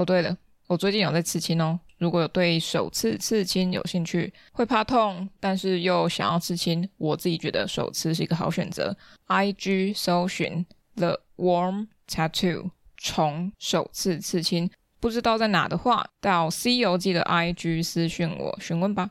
哦，对了，我最近有在刺青哦。如果有对首次刺青有兴趣，会怕痛，但是又想要刺青，我自己觉得首次是一个好选择。IG 搜寻 The Warm Tattoo，虫首次刺青，不知道在哪的话，到 C 游记的 IG 私讯我询问吧。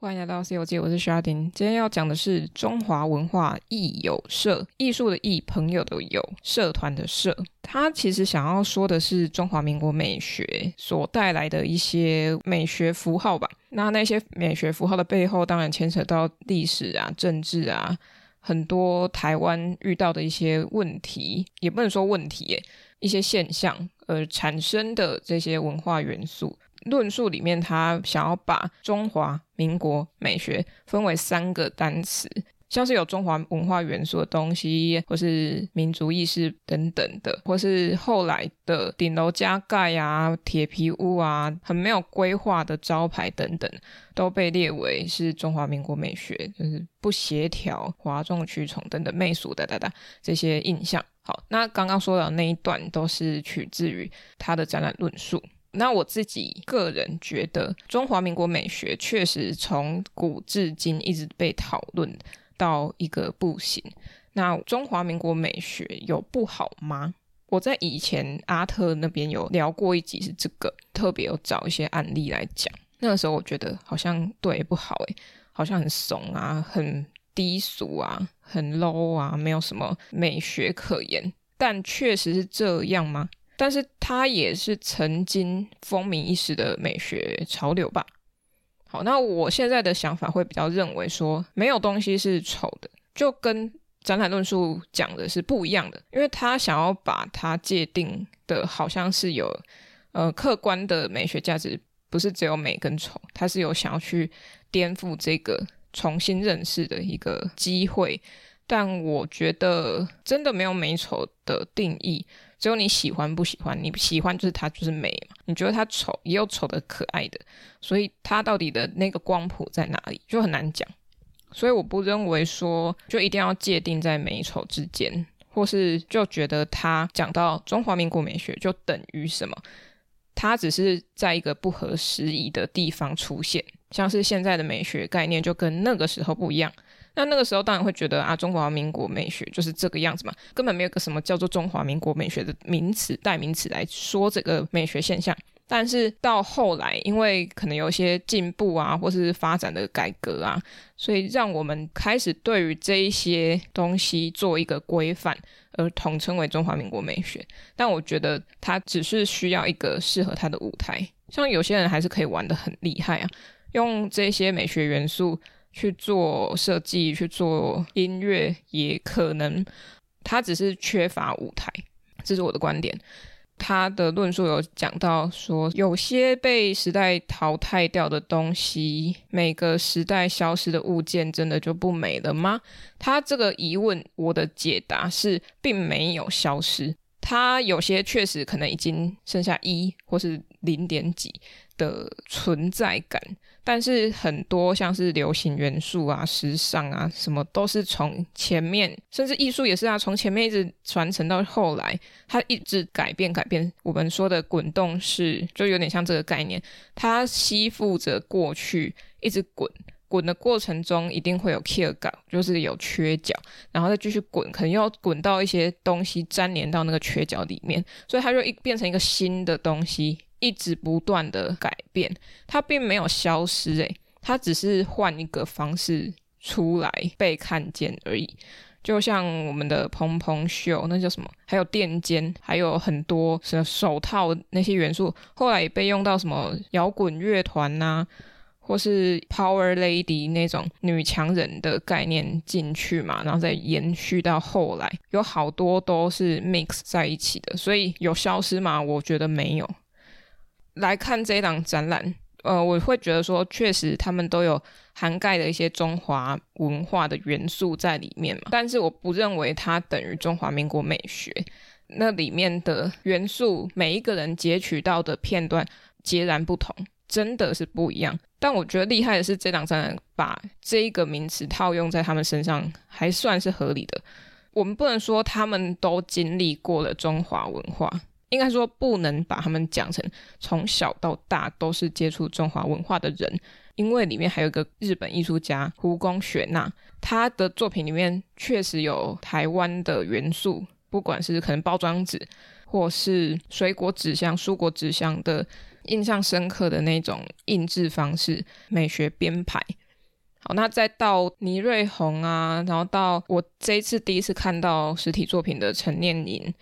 欢迎来到 C 游记，我是沙丁。今天要讲的是中华文化艺友社，艺术的艺，朋友的友，社团的社。他其实想要说的是中华民国美学所带来的一些美学符号吧。那那些美学符号的背后，当然牵扯到历史啊、政治啊，很多台湾遇到的一些问题，也不能说问题耶，一些现象而产生的这些文化元素。论述里面，他想要把中华民国美学分为三个单词，像是有中华文化元素的东西，或是民族意识等等的，或是后来的顶楼加盖啊、铁皮屋啊、很没有规划的招牌等等，都被列为是中华民国美学，就是不协调、哗众取宠等等媚俗的哒哒这些印象。好，那刚刚说的那一段都是取自于他的展览论述。那我自己个人觉得，中华民国美学确实从古至今一直被讨论到一个不行。那中华民国美学有不好吗？我在以前阿特那边有聊过一集是这个，特别有找一些案例来讲。那个时候我觉得好像对不好诶，好像很怂啊，很低俗啊，很 low 啊，没有什么美学可言。但确实是这样吗？但是它也是曾经风靡一时的美学潮流吧。好，那我现在的想法会比较认为说，没有东西是丑的，就跟展览论述讲的是不一样的，因为他想要把它界定的好像是有呃客观的美学价值，不是只有美跟丑，他是有想要去颠覆这个重新认识的一个机会。但我觉得真的没有美丑的定义。只有你喜欢不喜欢，你喜欢就是它就是美嘛。你觉得它丑，也有丑的可爱的，所以它到底的那个光谱在哪里就很难讲。所以我不认为说就一定要界定在美丑之间，或是就觉得它讲到中华民国美学就等于什么，它只是在一个不合时宜的地方出现，像是现在的美学概念就跟那个时候不一样。那那个时候当然会觉得啊，中华民国美学就是这个样子嘛，根本没有个什么叫做中华民国美学的名词代名词来说这个美学现象。但是到后来，因为可能有一些进步啊，或是发展的改革啊，所以让我们开始对于这一些东西做一个规范，而统称为中华民国美学。但我觉得它只是需要一个适合它的舞台，像有些人还是可以玩得很厉害啊，用这些美学元素。去做设计，去做音乐，也可能他只是缺乏舞台，这是我的观点。他的论述有讲到说，有些被时代淘汰掉的东西，每个时代消失的物件，真的就不美了吗？他这个疑问，我的解答是，并没有消失。它有些确实可能已经剩下一或是零点几的存在感，但是很多像是流行元素啊、时尚啊，什么都是从前面，甚至艺术也是啊，从前面一直传承到后来，它一直改变改变。我们说的滚动式，就有点像这个概念，它吸附着过去，一直滚。滚的过程中一定会有缺角，就是有缺角，然后再继续滚，可能要滚到一些东西粘连到那个缺角里面，所以它就一变成一个新的东西，一直不断的改变，它并没有消失，诶，它只是换一个方式出来被看见而已。就像我们的蓬蓬袖，那叫什么？还有垫肩，还有很多什么手套那些元素，后来也被用到什么摇滚乐团呐。或是 Power Lady 那种女强人的概念进去嘛，然后再延续到后来，有好多都是 mix 在一起的，所以有消失吗？我觉得没有。来看这一档展览，呃，我会觉得说，确实他们都有涵盖的一些中华文化的元素在里面嘛，但是我不认为它等于中华民国美学。那里面的元素，每一个人截取到的片段截然不同。真的是不一样，但我觉得厉害的是这档展览把这一个名词套用在他们身上，还算是合理的。我们不能说他们都经历过了中华文化，应该说不能把他们讲成从小到大都是接触中华文化的人，因为里面还有一个日本艺术家胡宫雪娜，他的作品里面确实有台湾的元素，不管是可能包装纸，或是水果纸箱、蔬果纸箱的印象深刻的那种印制方式、美学编排。好，那再到倪瑞红啊，然后到我这一次第一次看到实体作品的陈念颖。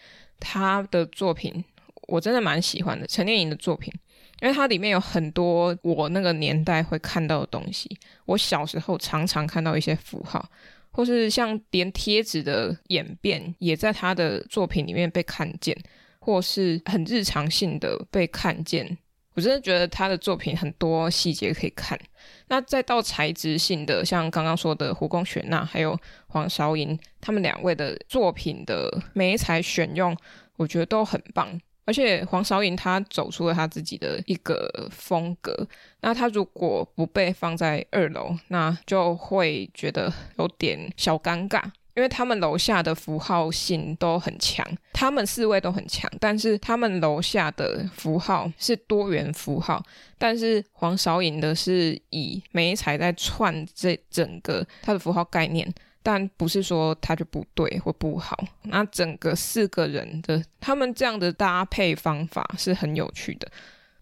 他的作品我真的蛮喜欢的，陈念莹的作品，因为它里面有很多我那个年代会看到的东西。我小时候常常看到一些符号，或是像连贴纸的演变，也在他的作品里面被看见，或是很日常性的被看见。我真的觉得他的作品很多细节可以看。那再到材质性的，像刚刚说的胡宫雪娜，还有黄韶莹，他们两位的作品的每一材选用，我觉得都很棒。而且黄韶莹她走出了她自己的一个风格。那她如果不被放在二楼，那就会觉得有点小尴尬。因为他们楼下的符号性都很强，他们四位都很强，但是他们楼下的符号是多元符号，但是黄韶莹的是以媒材在串这整个它的符号概念，但不是说它就不对或不好。那整个四个人的他们这样的搭配方法是很有趣的。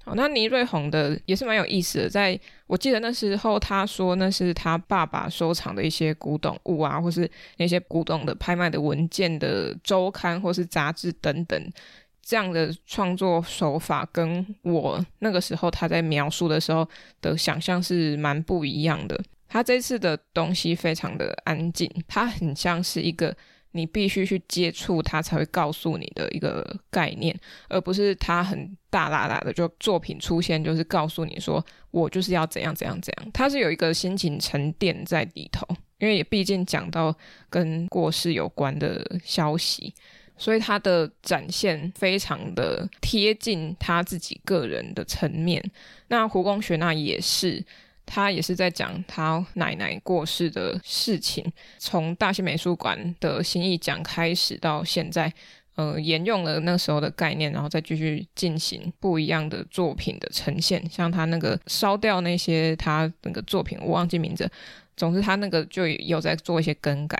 好，那倪瑞红的也是蛮有意思的，在我记得那时候他说那是他爸爸收藏的一些古董物啊，或是那些古董的拍卖的文件的周刊或是杂志等等，这样的创作手法跟我那个时候他在描述的时候的想象是蛮不一样的。他这次的东西非常的安静，他很像是一个。你必须去接触它，才会告诉你的一个概念，而不是它很大剌剌的就作品出现，就是告诉你说我就是要怎样怎样怎样。它是有一个心情沉淀在里头，因为也毕竟讲到跟过世有关的消息，所以他的展现非常的贴近他自己个人的层面。那胡光雪娜也是。他也是在讲他奶奶过世的事情，从大新美术馆的新艺奖开始到现在，呃，沿用了那时候的概念，然后再继续进行不一样的作品的呈现。像他那个烧掉那些他那个作品，我忘记名字。总之，他那个就有在做一些更改。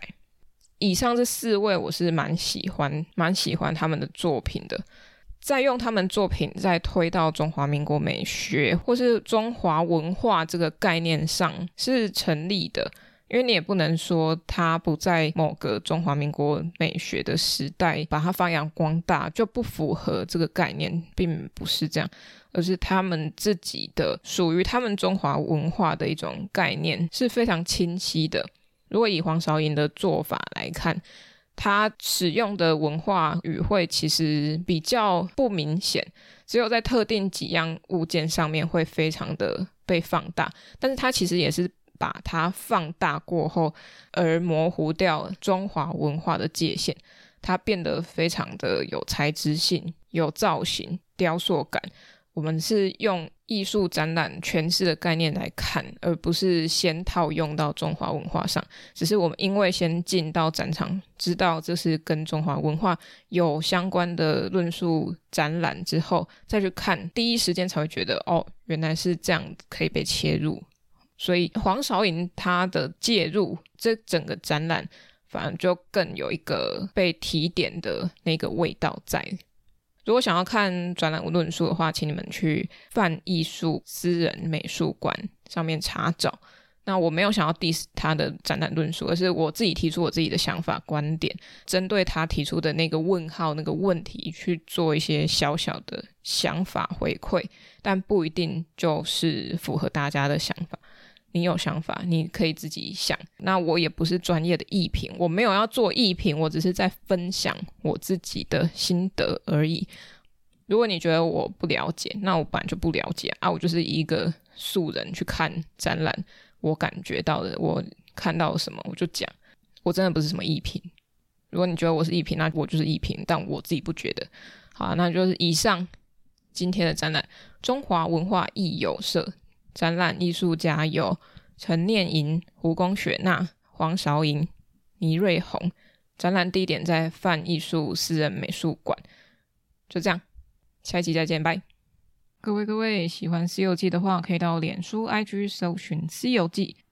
以上这四位，我是蛮喜欢，蛮喜欢他们的作品的。再用他们作品再推到中华民国美学或是中华文化这个概念上是成立的，因为你也不能说他不在某个中华民国美学的时代把它发扬光大就不符合这个概念，并不是这样，而是他们自己的属于他们中华文化的一种概念是非常清晰的。如果以黄韶莹的做法来看。它使用的文化语汇其实比较不明显，只有在特定几样物件上面会非常的被放大，但是它其实也是把它放大过后而模糊掉中华文化的界限，它变得非常的有材质性、有造型、雕塑感。我们是用艺术展览诠释的概念来看，而不是先套用到中华文化上。只是我们因为先进到展场，知道这是跟中华文化有相关的论述展览之后，再去看，第一时间才会觉得哦，原来是这样可以被切入。所以黄韶莹她的介入，这整个展览反而就更有一个被提点的那个味道在。如果想要看展览论述的话，请你们去泛艺术私人美术馆上面查找。那我没有想要 diss 他的展览论述，而是我自己提出我自己的想法观点，针对他提出的那个问号那个问题去做一些小小的想法回馈，但不一定就是符合大家的想法。你有想法，你可以自己想。那我也不是专业的艺评，我没有要做艺评，我只是在分享我自己的心得而已。如果你觉得我不了解，那我本来就不了解啊，我就是一个素人去看展览，我感觉到的，我看到什么我就讲。我真的不是什么艺评。如果你觉得我是艺评，那我就是艺评，但我自己不觉得。好，那就是以上今天的展览，中华文化艺友社。展览艺术家有陈念莹、胡宫雪娜、黄韶莹、倪瑞红。展览地点在泛艺术私人美术馆。就这样，下一集再见，拜。各位各位，喜欢《西游记》的话，可以到脸书、IG 搜寻《西游记》